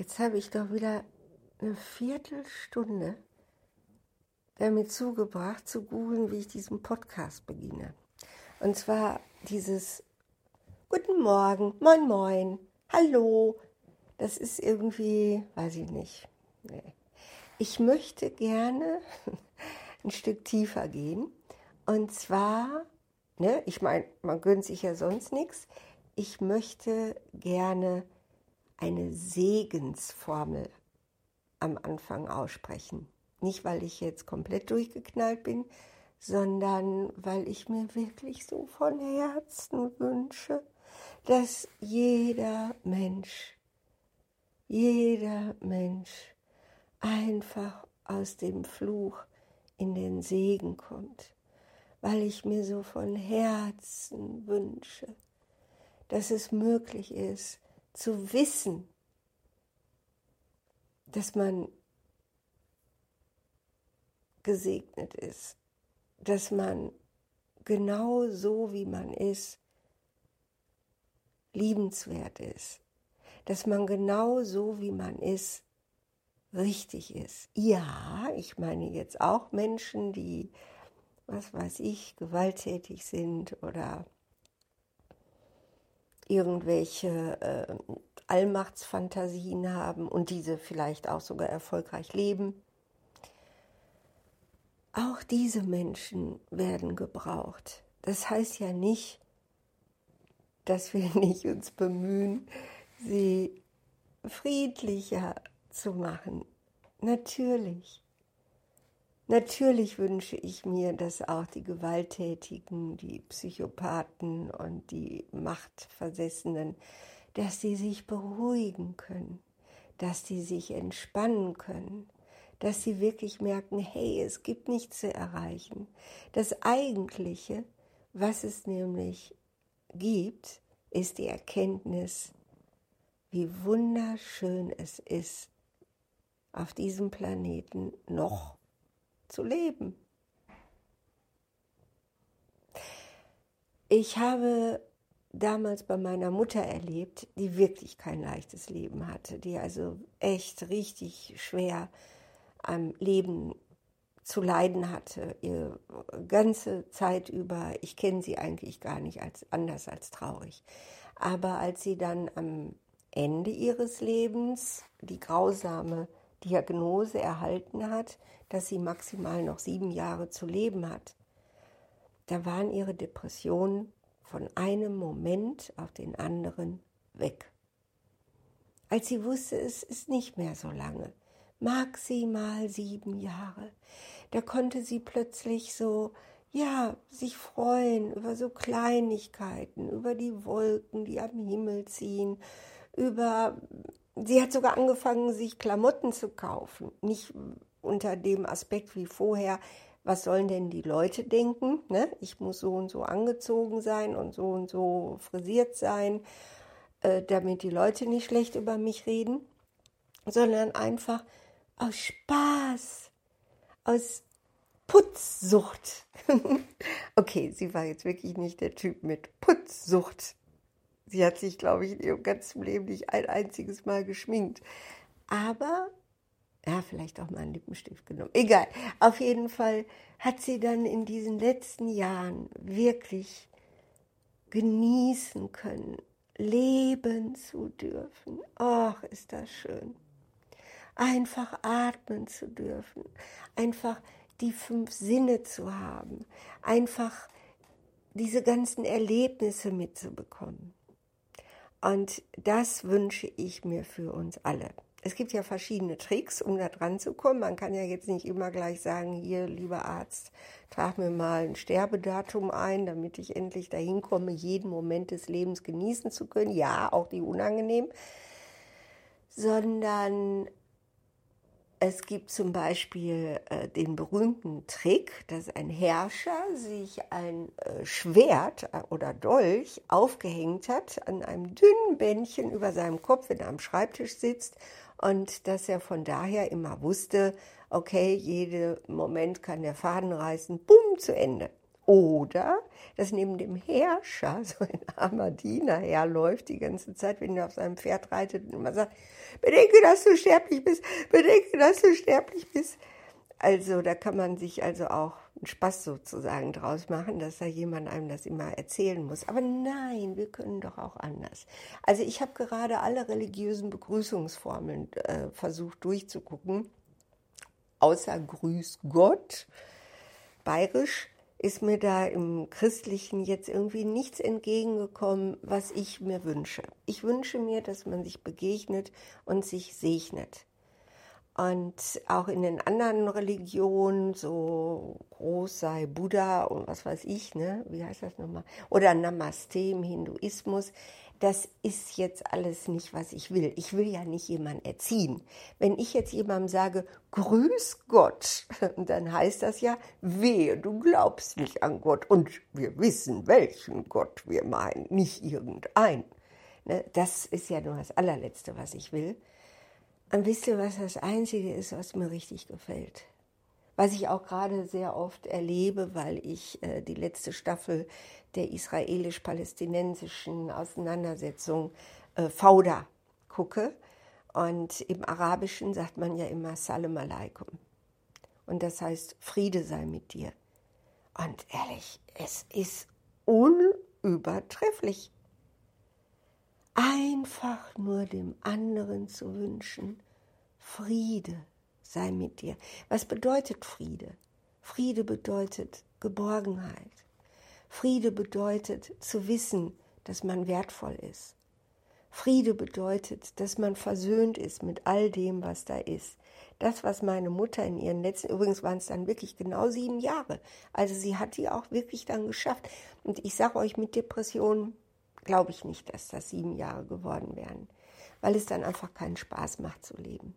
Jetzt habe ich doch wieder eine Viertelstunde damit zugebracht, zu googeln, wie ich diesen Podcast beginne. Und zwar dieses Guten Morgen, moin moin, hallo. Das ist irgendwie, weiß ich nicht. Nee. Ich möchte gerne ein Stück tiefer gehen. Und zwar, ne, ich meine, man gönnt sich ja sonst nichts. Ich möchte gerne eine Segensformel am Anfang aussprechen. Nicht, weil ich jetzt komplett durchgeknallt bin, sondern weil ich mir wirklich so von Herzen wünsche, dass jeder Mensch, jeder Mensch einfach aus dem Fluch in den Segen kommt, weil ich mir so von Herzen wünsche, dass es möglich ist, zu wissen, dass man gesegnet ist, dass man genau so, wie man ist, liebenswert ist, dass man genau so, wie man ist, richtig ist. Ja, ich meine jetzt auch Menschen, die, was weiß ich, gewalttätig sind oder irgendwelche äh, Allmachtsfantasien haben und diese vielleicht auch sogar erfolgreich leben. Auch diese Menschen werden gebraucht. Das heißt ja nicht, dass wir nicht uns bemühen, sie friedlicher zu machen. Natürlich. Natürlich wünsche ich mir, dass auch die Gewalttätigen, die Psychopathen und die Machtversessenen, dass sie sich beruhigen können, dass sie sich entspannen können, dass sie wirklich merken, hey, es gibt nichts zu erreichen. Das Eigentliche, was es nämlich gibt, ist die Erkenntnis, wie wunderschön es ist, auf diesem Planeten noch zu leben. Ich habe damals bei meiner Mutter erlebt, die wirklich kein leichtes Leben hatte, die also echt richtig schwer am Leben zu leiden hatte, ihre ganze Zeit über. Ich kenne sie eigentlich gar nicht als anders als traurig. Aber als sie dann am Ende ihres Lebens die grausame Diagnose erhalten hat, dass sie maximal noch sieben Jahre zu leben hat, da waren ihre Depressionen von einem Moment auf den anderen weg. Als sie wusste, es ist nicht mehr so lange, maximal sieben Jahre, da konnte sie plötzlich so, ja, sich freuen über so Kleinigkeiten, über die Wolken, die am Himmel ziehen, über Sie hat sogar angefangen, sich Klamotten zu kaufen. Nicht unter dem Aspekt wie vorher, was sollen denn die Leute denken? Ne? Ich muss so und so angezogen sein und so und so frisiert sein, äh, damit die Leute nicht schlecht über mich reden, sondern einfach aus Spaß, aus Putzsucht. okay, sie war jetzt wirklich nicht der Typ mit Putzsucht. Sie hat sich, glaube ich, in ihrem ganzen Leben nicht ein einziges Mal geschminkt. Aber, ja, vielleicht auch mal einen Lippenstift genommen. Egal. Auf jeden Fall hat sie dann in diesen letzten Jahren wirklich genießen können, leben zu dürfen. Ach, ist das schön. Einfach atmen zu dürfen, einfach die fünf Sinne zu haben, einfach diese ganzen Erlebnisse mitzubekommen. Und das wünsche ich mir für uns alle. Es gibt ja verschiedene Tricks, um da dran zu kommen. Man kann ja jetzt nicht immer gleich sagen, hier, lieber Arzt, trag mir mal ein Sterbedatum ein, damit ich endlich dahin komme, jeden Moment des Lebens genießen zu können. Ja, auch die unangenehm. Sondern es gibt zum Beispiel äh, den berühmten Trick, dass ein Herrscher sich ein äh, Schwert äh, oder Dolch aufgehängt hat, an einem dünnen Bändchen über seinem Kopf, wenn er am Schreibtisch sitzt und dass er von daher immer wusste, okay, jeden Moment kann der Faden reißen, bumm, zu Ende. Oder dass neben dem Herrscher so ein armer Diener herläuft die ganze Zeit, wenn er auf seinem Pferd reitet und immer sagt, bedenke, dass du sterblich bist, bedenke, dass du sterblich bist. Also da kann man sich also auch einen Spaß sozusagen draus machen, dass da jemand einem das immer erzählen muss. Aber nein, wir können doch auch anders. Also ich habe gerade alle religiösen Begrüßungsformeln äh, versucht durchzugucken, außer Grüß Gott, bayerisch ist mir da im Christlichen jetzt irgendwie nichts entgegengekommen, was ich mir wünsche. Ich wünsche mir, dass man sich begegnet und sich segnet. Und auch in den anderen Religionen, so groß sei Buddha und was weiß ich, ne? wie heißt das nochmal? Oder Namaste im Hinduismus, das ist jetzt alles nicht, was ich will. Ich will ja nicht jemanden erziehen. Wenn ich jetzt jemandem sage, grüß Gott, dann heißt das ja, wehe, du glaubst nicht an Gott. Und wir wissen, welchen Gott wir meinen, nicht irgendein. Ne, das ist ja nur das allerletzte, was ich will. Und wisst ihr, was das Einzige ist, was mir richtig gefällt? Was ich auch gerade sehr oft erlebe, weil ich äh, die letzte Staffel der israelisch-palästinensischen Auseinandersetzung äh, Fauda gucke. Und im Arabischen sagt man ja immer Salam alaikum. Und das heißt, Friede sei mit dir. Und ehrlich, es ist unübertrefflich. Einfach nur dem anderen zu wünschen, Friede sei mit dir. Was bedeutet Friede? Friede bedeutet Geborgenheit. Friede bedeutet zu wissen, dass man wertvoll ist. Friede bedeutet, dass man versöhnt ist mit all dem, was da ist. Das, was meine Mutter in ihren letzten, übrigens waren es dann wirklich genau sieben Jahre. Also sie hat die auch wirklich dann geschafft. Und ich sage euch, mit Depressionen glaube ich nicht, dass das sieben Jahre geworden wären, weil es dann einfach keinen Spaß macht zu leben.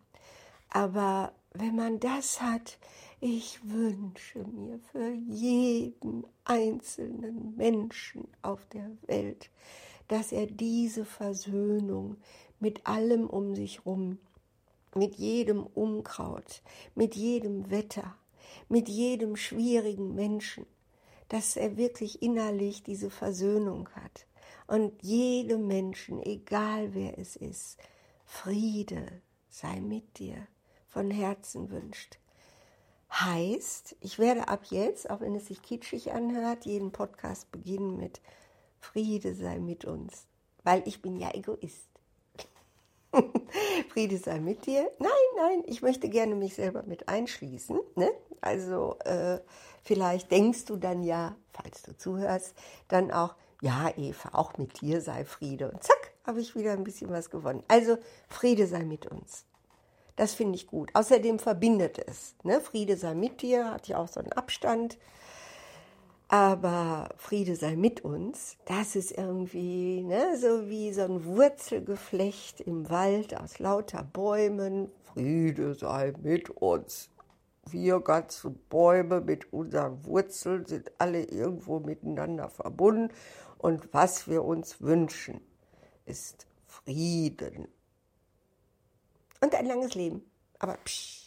Aber wenn man das hat, ich wünsche mir für jeden einzelnen Menschen auf der Welt, dass er diese Versöhnung mit allem um sich herum, mit jedem Unkraut, mit jedem Wetter, mit jedem schwierigen Menschen, dass er wirklich innerlich diese Versöhnung hat und jedem Menschen, egal wer es ist, Friede sei mit dir von Herzen wünscht. Heißt, ich werde ab jetzt, auch wenn es sich kitschig anhört, jeden Podcast beginnen mit Friede sei mit uns, weil ich bin ja Egoist. Friede sei mit dir. Nein, nein, ich möchte gerne mich selber mit einschließen. Ne? Also äh, vielleicht denkst du dann ja, falls du zuhörst, dann auch, ja Eva, auch mit dir sei Friede. Und zack, habe ich wieder ein bisschen was gewonnen. Also Friede sei mit uns. Das finde ich gut. Außerdem verbindet es. Ne? Friede sei mit dir, hat ja auch so einen Abstand. Aber Friede sei mit uns, das ist irgendwie ne, so wie so ein Wurzelgeflecht im Wald aus lauter Bäumen. Friede sei mit uns. Wir ganzen Bäume mit unseren Wurzeln sind alle irgendwo miteinander verbunden. Und was wir uns wünschen, ist Frieden und ein langes Leben. Aber psch.